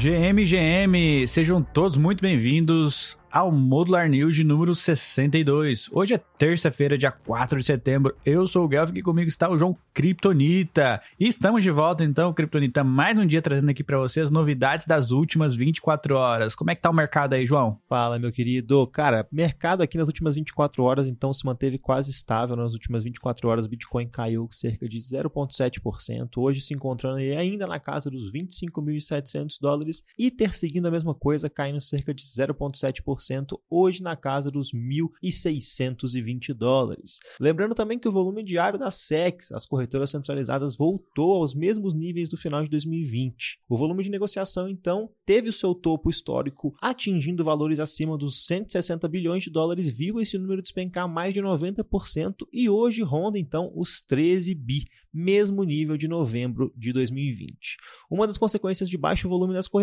GM, GM, sejam todos muito bem-vindos ao Modular News de número 62. Hoje é terça-feira, dia 4 de setembro. Eu sou o Guelph e comigo está o João Kryptonita. E estamos de volta então, Kryptonita, mais um dia trazendo aqui para você as novidades das últimas 24 horas. Como é que tá o mercado aí, João? Fala, meu querido. Cara, mercado aqui nas últimas 24 horas então se manteve quase estável. Nas últimas 24 horas, Bitcoin caiu cerca de 0,7%. Hoje se encontrando ainda na casa dos 25.700 dólares. Ether seguindo a mesma coisa, caindo cerca de 0,7% hoje na casa dos 1.620 dólares. Lembrando também que o volume diário da SEX, as corretoras centralizadas, voltou aos mesmos níveis do final de 2020. O volume de negociação, então, teve o seu topo histórico, atingindo valores acima dos 160 bilhões de dólares, viu esse número despencar mais de 90% e hoje ronda, então, os 13 bi, mesmo nível de novembro de 2020. Uma das consequências de baixo volume das corretoras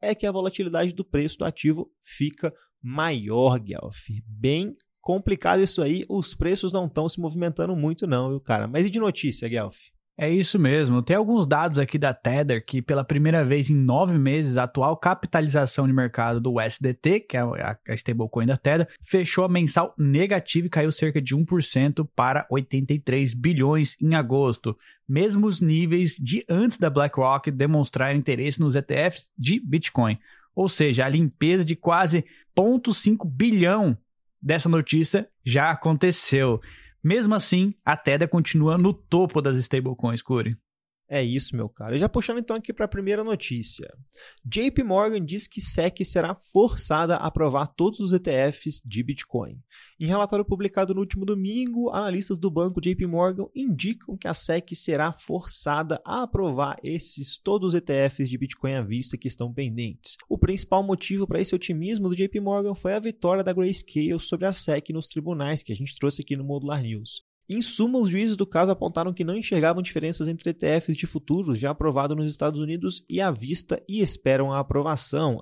é que a volatilidade do preço do ativo fica maior, Guelph. Bem complicado isso aí. Os preços não estão se movimentando muito, não, viu, cara? Mas e de notícia, Guelph? É isso mesmo. Tem alguns dados aqui da Tether que, pela primeira vez em nove meses, a atual capitalização de mercado do USDT, que é a stablecoin da Tether, fechou a mensal negativa e caiu cerca de 1% para 83 bilhões em agosto. Mesmos níveis de antes da BlackRock demonstrar interesse nos ETFs de Bitcoin. Ou seja, a limpeza de quase 0,5 bilhão dessa notícia já aconteceu. Mesmo assim, a Tether continua no topo das stablecoins, Curi. É isso, meu cara. Já puxando então aqui para a primeira notícia. JP Morgan diz que SEC será forçada a aprovar todos os ETFs de Bitcoin. Em relatório publicado no último domingo, analistas do banco JP Morgan indicam que a SEC será forçada a aprovar esses todos os ETFs de Bitcoin à vista que estão pendentes. O principal motivo para esse otimismo do JP Morgan foi a vitória da Grayscale sobre a SEC nos tribunais que a gente trouxe aqui no Modular News. Em suma, os juízes do caso apontaram que não enxergavam diferenças entre ETFs de futuros já aprovado nos Estados Unidos e à vista e esperam a aprovação.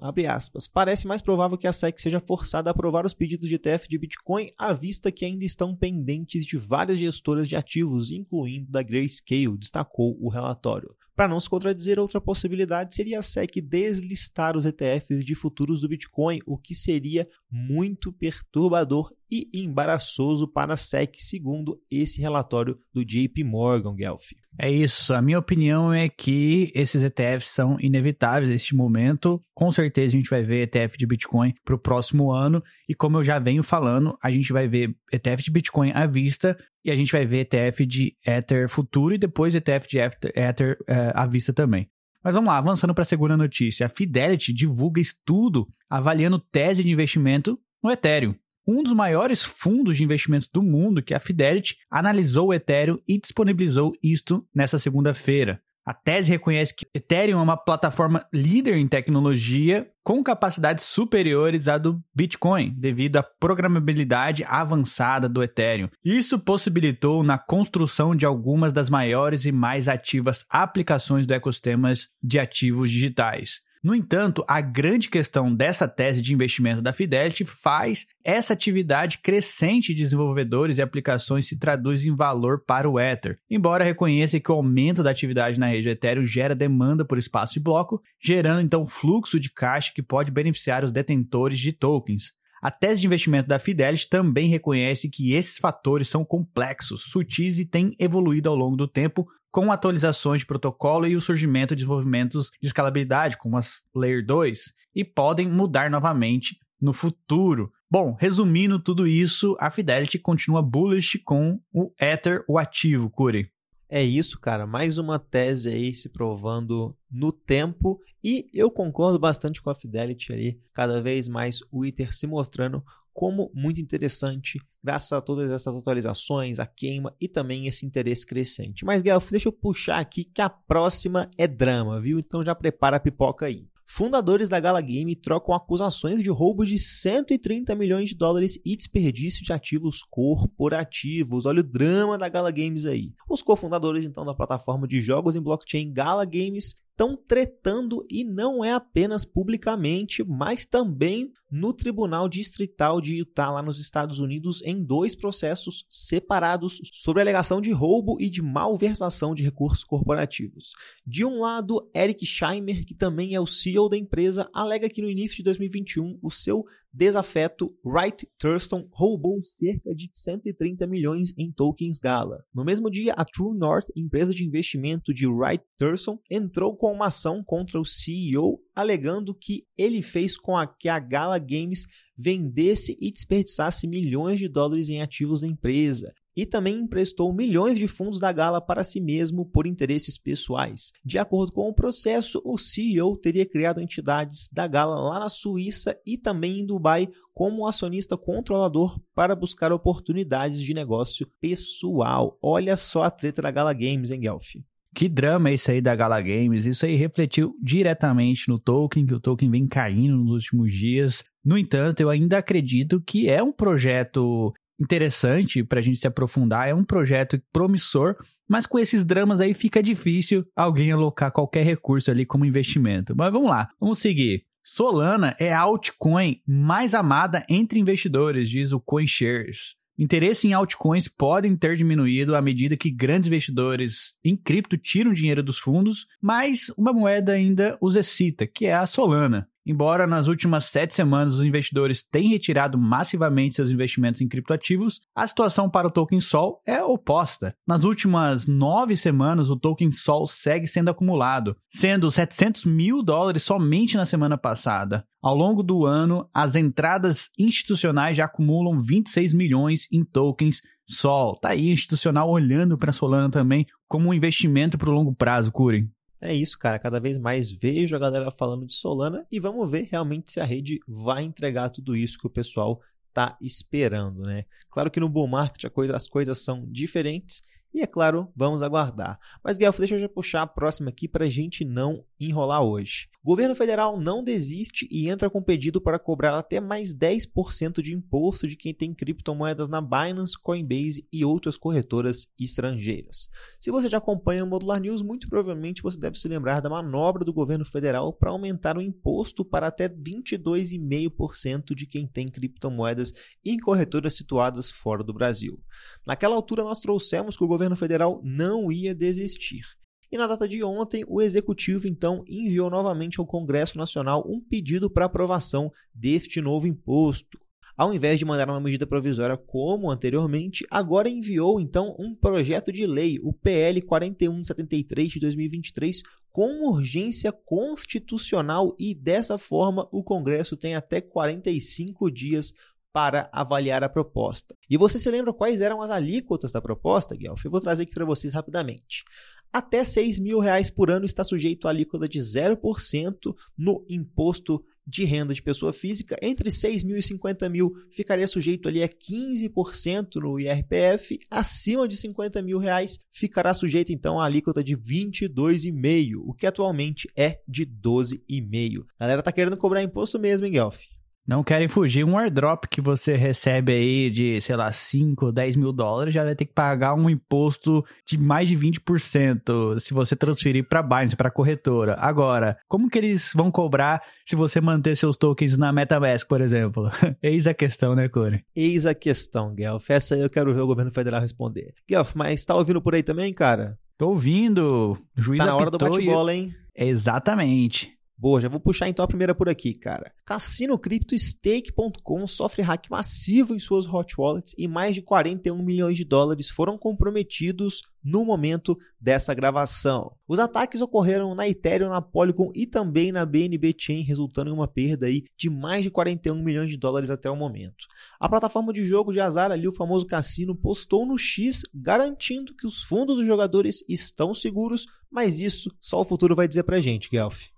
Parece mais provável que a SEC seja forçada a aprovar os pedidos de ETF de Bitcoin à vista que ainda estão pendentes de várias gestoras de ativos, incluindo da Grayscale, destacou o relatório. Para não se contradizer, outra possibilidade seria a SEC deslistar os ETFs de futuros do Bitcoin, o que seria muito perturbador e embaraçoso para a SEC, segundo esse relatório do JP Morgan, Guelph. É isso. A minha opinião é que esses ETFs são inevitáveis neste momento. Com certeza a gente vai ver ETF de Bitcoin para o próximo ano. E como eu já venho falando, a gente vai ver ETF de Bitcoin à vista e a gente vai ver ETF de Ether futuro e depois ETF de Ether é, à vista também. Mas vamos lá, avançando para a segunda notícia. A Fidelity divulga estudo avaliando tese de investimento no Ethereum. Um dos maiores fundos de investimentos do mundo, que é a Fidelity, analisou o Ethereum e disponibilizou isto nessa segunda-feira. A tese reconhece que Ethereum é uma plataforma líder em tecnologia com capacidades superiores à do Bitcoin, devido à programabilidade avançada do Ethereum. Isso possibilitou na construção de algumas das maiores e mais ativas aplicações do ecossistema de ativos digitais. No entanto, a grande questão dessa tese de investimento da Fidelity faz essa atividade crescente de desenvolvedores e aplicações se traduz em valor para o Ether, embora reconheça que o aumento da atividade na rede Ethereum gera demanda por espaço de bloco, gerando então fluxo de caixa que pode beneficiar os detentores de tokens. A tese de investimento da Fidelity também reconhece que esses fatores são complexos, sutis e têm evoluído ao longo do tempo, com atualizações de protocolo e o surgimento de desenvolvimentos de escalabilidade, como as Layer 2, e podem mudar novamente no futuro. Bom, resumindo tudo isso, a Fidelity continua bullish com o Ether, o ativo, Curi. É isso, cara. Mais uma tese aí se provando no tempo. E eu concordo bastante com a Fidelity ali. Cada vez mais o Ether se mostrando como muito interessante, graças a todas essas atualizações, a queima e também esse interesse crescente. Mas, Guelph, deixa eu puxar aqui que a próxima é drama, viu? Então já prepara a pipoca aí. Fundadores da Gala Game trocam acusações de roubo de 130 milhões de dólares e desperdício de ativos corporativos. Olha o drama da Gala Games aí. Os cofundadores então da plataforma de jogos em blockchain Gala Games estão tretando e não é apenas publicamente, mas também no Tribunal Distrital de Utah, lá nos Estados Unidos, em dois processos separados sobre alegação de roubo e de malversação de recursos corporativos. De um lado, Eric Scheimer, que também é o CEO da empresa, alega que no início de 2021 o seu desafeto Wright Thurston roubou cerca de 130 milhões em tokens Gala. No mesmo dia, a True North, empresa de investimento de Wright Thurston, entrou com uma ação contra o CEO, alegando que ele fez com que a Gala Games vendesse e desperdiçasse milhões de dólares em ativos da empresa e também emprestou milhões de fundos da Gala para si mesmo por interesses pessoais. De acordo com o processo, o CEO teria criado entidades da Gala lá na Suíça e também em Dubai como acionista controlador para buscar oportunidades de negócio pessoal. Olha só a treta da Gala Games, hein, Guelph? Que drama esse aí da Gala Games. Isso aí refletiu diretamente no token, que o token vem caindo nos últimos dias. No entanto, eu ainda acredito que é um projeto interessante para a gente se aprofundar, é um projeto promissor, mas com esses dramas aí fica difícil alguém alocar qualquer recurso ali como investimento. Mas vamos lá, vamos seguir. Solana é a altcoin mais amada entre investidores, diz o CoinShares. Interesse em altcoins podem ter diminuído à medida que grandes investidores em cripto tiram dinheiro dos fundos, mas uma moeda ainda os excita, que é a Solana. Embora nas últimas sete semanas os investidores tenham retirado massivamente seus investimentos em criptoativos, a situação para o token Sol é oposta. Nas últimas nove semanas, o token Sol segue sendo acumulado, sendo 700 mil dólares somente na semana passada. Ao longo do ano, as entradas institucionais já acumulam 26 milhões em tokens Sol. Tá aí institucional olhando para Solana também como um investimento para o longo prazo, Curen. É isso, cara. Cada vez mais vejo a galera falando de Solana e vamos ver realmente se a rede vai entregar tudo isso que o pessoal está esperando, né? Claro que no bull market coisa, as coisas são diferentes e é claro, vamos aguardar. Mas, Guelph, deixa eu já puxar a próxima aqui para a gente não enrolar hoje. O governo federal não desiste e entra com pedido para cobrar até mais 10% de imposto de quem tem criptomoedas na Binance, Coinbase e outras corretoras estrangeiras. Se você já acompanha o Modular News, muito provavelmente você deve se lembrar da manobra do governo federal para aumentar o imposto para até 22,5% de quem tem criptomoedas em corretoras situadas fora do Brasil. Naquela altura, nós trouxemos que o governo federal não ia desistir. E na data de ontem, o executivo então enviou novamente ao Congresso Nacional um pedido para aprovação deste novo imposto. Ao invés de mandar uma medida provisória como anteriormente, agora enviou então um projeto de lei, o PL 4173 de 2023, com urgência constitucional e dessa forma o Congresso tem até 45 dias para avaliar a proposta. E você se lembra quais eram as alíquotas da proposta, Guelph? Eu vou trazer aqui para vocês rapidamente. Até 6 mil reais por ano está sujeito à alíquota de 0% no imposto de renda de pessoa física. Entre 6 mil e 50 mil ficaria sujeito ali a 15% no IRPF. Acima de 50 mil reais ficará sujeito então à alíquota de 22,5%, o que atualmente é de 12,5%. Galera tá querendo cobrar imposto mesmo, hein, Guelph? Não querem fugir. Um airdrop que você recebe aí de, sei lá, 5, 10 mil dólares já vai ter que pagar um imposto de mais de 20% se você transferir para Binance, para corretora. Agora, como que eles vão cobrar se você manter seus tokens na MetaMask, por exemplo? Eis a questão, né, Corey? Eis a questão, Guelph. Essa aí eu quero ver o governo federal responder. Guelph, mas tá ouvindo por aí também, cara? Tô ouvindo. Juiz tá na hora do bate-bola, hein? Exatamente. Boa, já vou puxar então a primeira por aqui, cara. Cassino Cripto Stake.com sofre hack massivo em suas hot wallets e mais de 41 milhões de dólares foram comprometidos no momento dessa gravação. Os ataques ocorreram na Ethereum, na Polygon e também na BNB Chain, resultando em uma perda aí de mais de 41 milhões de dólares até o momento. A plataforma de jogo de azar ali, o famoso cassino, postou no X garantindo que os fundos dos jogadores estão seguros, mas isso só o futuro vai dizer pra gente, Guelph.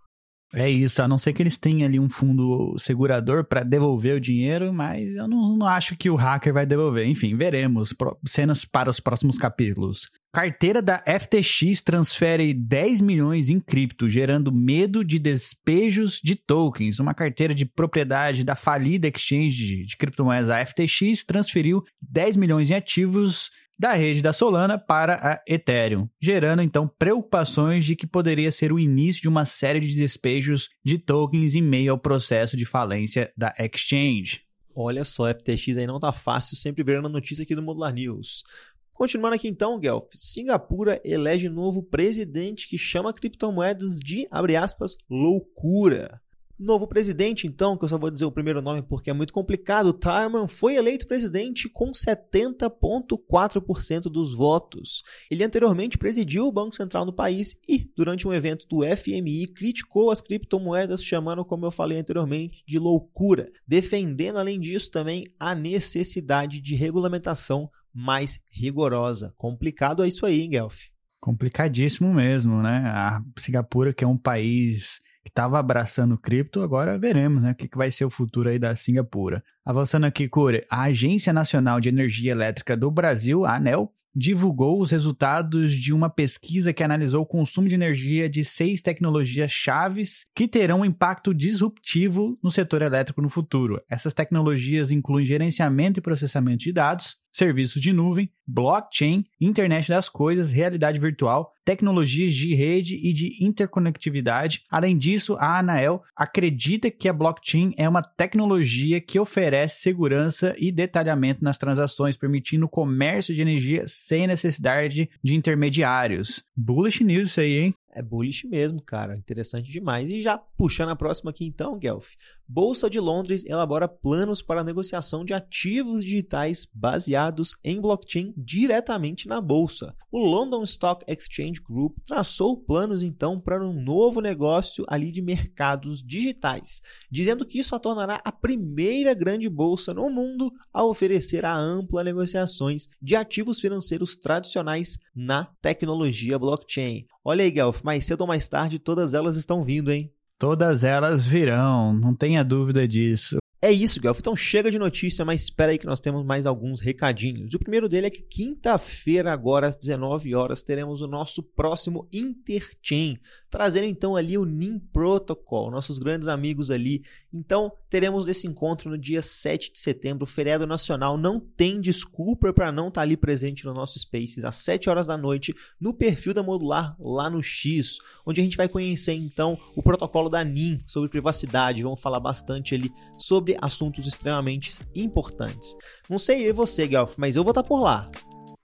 É isso, a não ser que eles tenham ali um fundo segurador para devolver o dinheiro, mas eu não, não, acho que o hacker vai devolver. Enfim, veremos. Cenas para os próximos capítulos. Carteira da FTX transfere 10 milhões em cripto, gerando medo de despejos de tokens. Uma carteira de propriedade da falida exchange de criptomoedas, a FTX, transferiu 10 milhões em ativos da rede da Solana para a Ethereum, gerando então preocupações de que poderia ser o início de uma série de despejos de tokens em meio ao processo de falência da exchange. Olha só, FTX aí não tá fácil, sempre vendo a notícia aqui do Modular News. Continuando aqui então, Guelph, Singapura elege novo presidente que chama criptomoedas de, aspas, loucura. Novo presidente, então, que eu só vou dizer o primeiro nome porque é muito complicado, Tarman foi eleito presidente com 70,4% dos votos. Ele anteriormente presidiu o Banco Central do país e, durante um evento do FMI, criticou as criptomoedas, chamando, como eu falei anteriormente, de loucura, defendendo, além disso, também a necessidade de regulamentação mais rigorosa. Complicado é isso aí, hein, Guelph? Complicadíssimo mesmo, né? A Singapura, que é um país que estava abraçando cripto, agora veremos né, o que, que vai ser o futuro aí da Singapura. Avançando aqui, Core, a Agência Nacional de Energia Elétrica do Brasil, a ANEL, divulgou os resultados de uma pesquisa que analisou o consumo de energia de seis tecnologias chaves que terão um impacto disruptivo no setor elétrico no futuro. Essas tecnologias incluem gerenciamento e processamento de dados, serviços de nuvem, blockchain, internet das coisas, realidade virtual, tecnologias de rede e de interconectividade. Além disso, a Anael acredita que a blockchain é uma tecnologia que oferece segurança e detalhamento nas transações, permitindo o comércio de energia sem necessidade de intermediários. Bullish news isso aí, hein? É bullish mesmo, cara. Interessante demais. E já puxando a próxima aqui então, Guelph. Bolsa de Londres elabora planos para negociação de ativos digitais baseados em blockchain diretamente na bolsa. O London Stock Exchange Group traçou planos então para um novo negócio ali de mercados digitais, dizendo que isso a tornará a primeira grande bolsa no mundo a oferecer a ampla negociações de ativos financeiros tradicionais na tecnologia blockchain. Olha aí, Guelph, mais cedo ou mais tarde todas elas estão vindo, hein? Todas elas virão, não tenha dúvida disso. É isso, Guelph. Então chega de notícia, mas espera aí que nós temos mais alguns recadinhos. O primeiro dele é que quinta-feira, agora às 19 horas, teremos o nosso próximo Interchain, trazendo então ali o NIM Protocol, nossos grandes amigos ali. Então teremos esse encontro no dia 7 de setembro, feriado nacional. Não tem desculpa para não estar tá ali presente no nosso Spaces às 7 horas da noite, no perfil da Modular lá no X, onde a gente vai conhecer então o protocolo da NIM sobre privacidade. Vamos falar bastante ali sobre assuntos extremamente importantes. Não sei você, Guelph, mas eu vou estar por lá.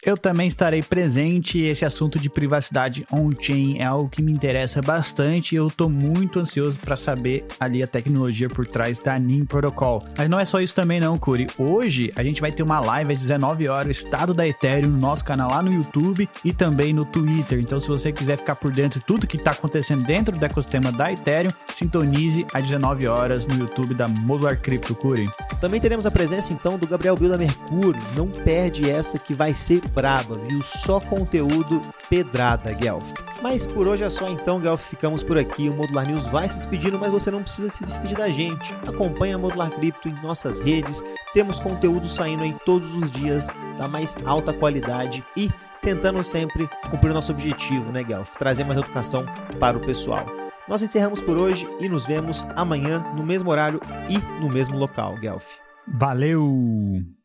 Eu também estarei presente. Esse assunto de privacidade on-chain é algo que me interessa bastante e eu estou muito ansioso para saber ali a tecnologia por trás da NIM Protocol. Mas não é só isso também não, Curi. Hoje a gente vai ter uma live às 19 horas, estado da Ethereum, no nosso canal lá no YouTube e também no Twitter. Então se você quiser ficar por dentro de tudo que está acontecendo dentro do ecossistema da Ethereum, sintonize às 19 horas no YouTube da Modular Crypto, Curi. Também teremos a presença então do Gabriel Bill da Mercúrio. Não perde essa que vai ser braba, viu? Só conteúdo pedrada, Guelph. Mas por hoje é só então, Guelph. Ficamos por aqui. O Modular News vai se despedindo, mas você não precisa se despedir da gente. Acompanhe a Modular Cripto em nossas redes. Temos conteúdo saindo aí todos os dias da mais alta qualidade e tentando sempre cumprir o nosso objetivo, né, Guelph? Trazer mais educação para o pessoal. Nós encerramos por hoje e nos vemos amanhã no mesmo horário e no mesmo local, Guelph. Valeu!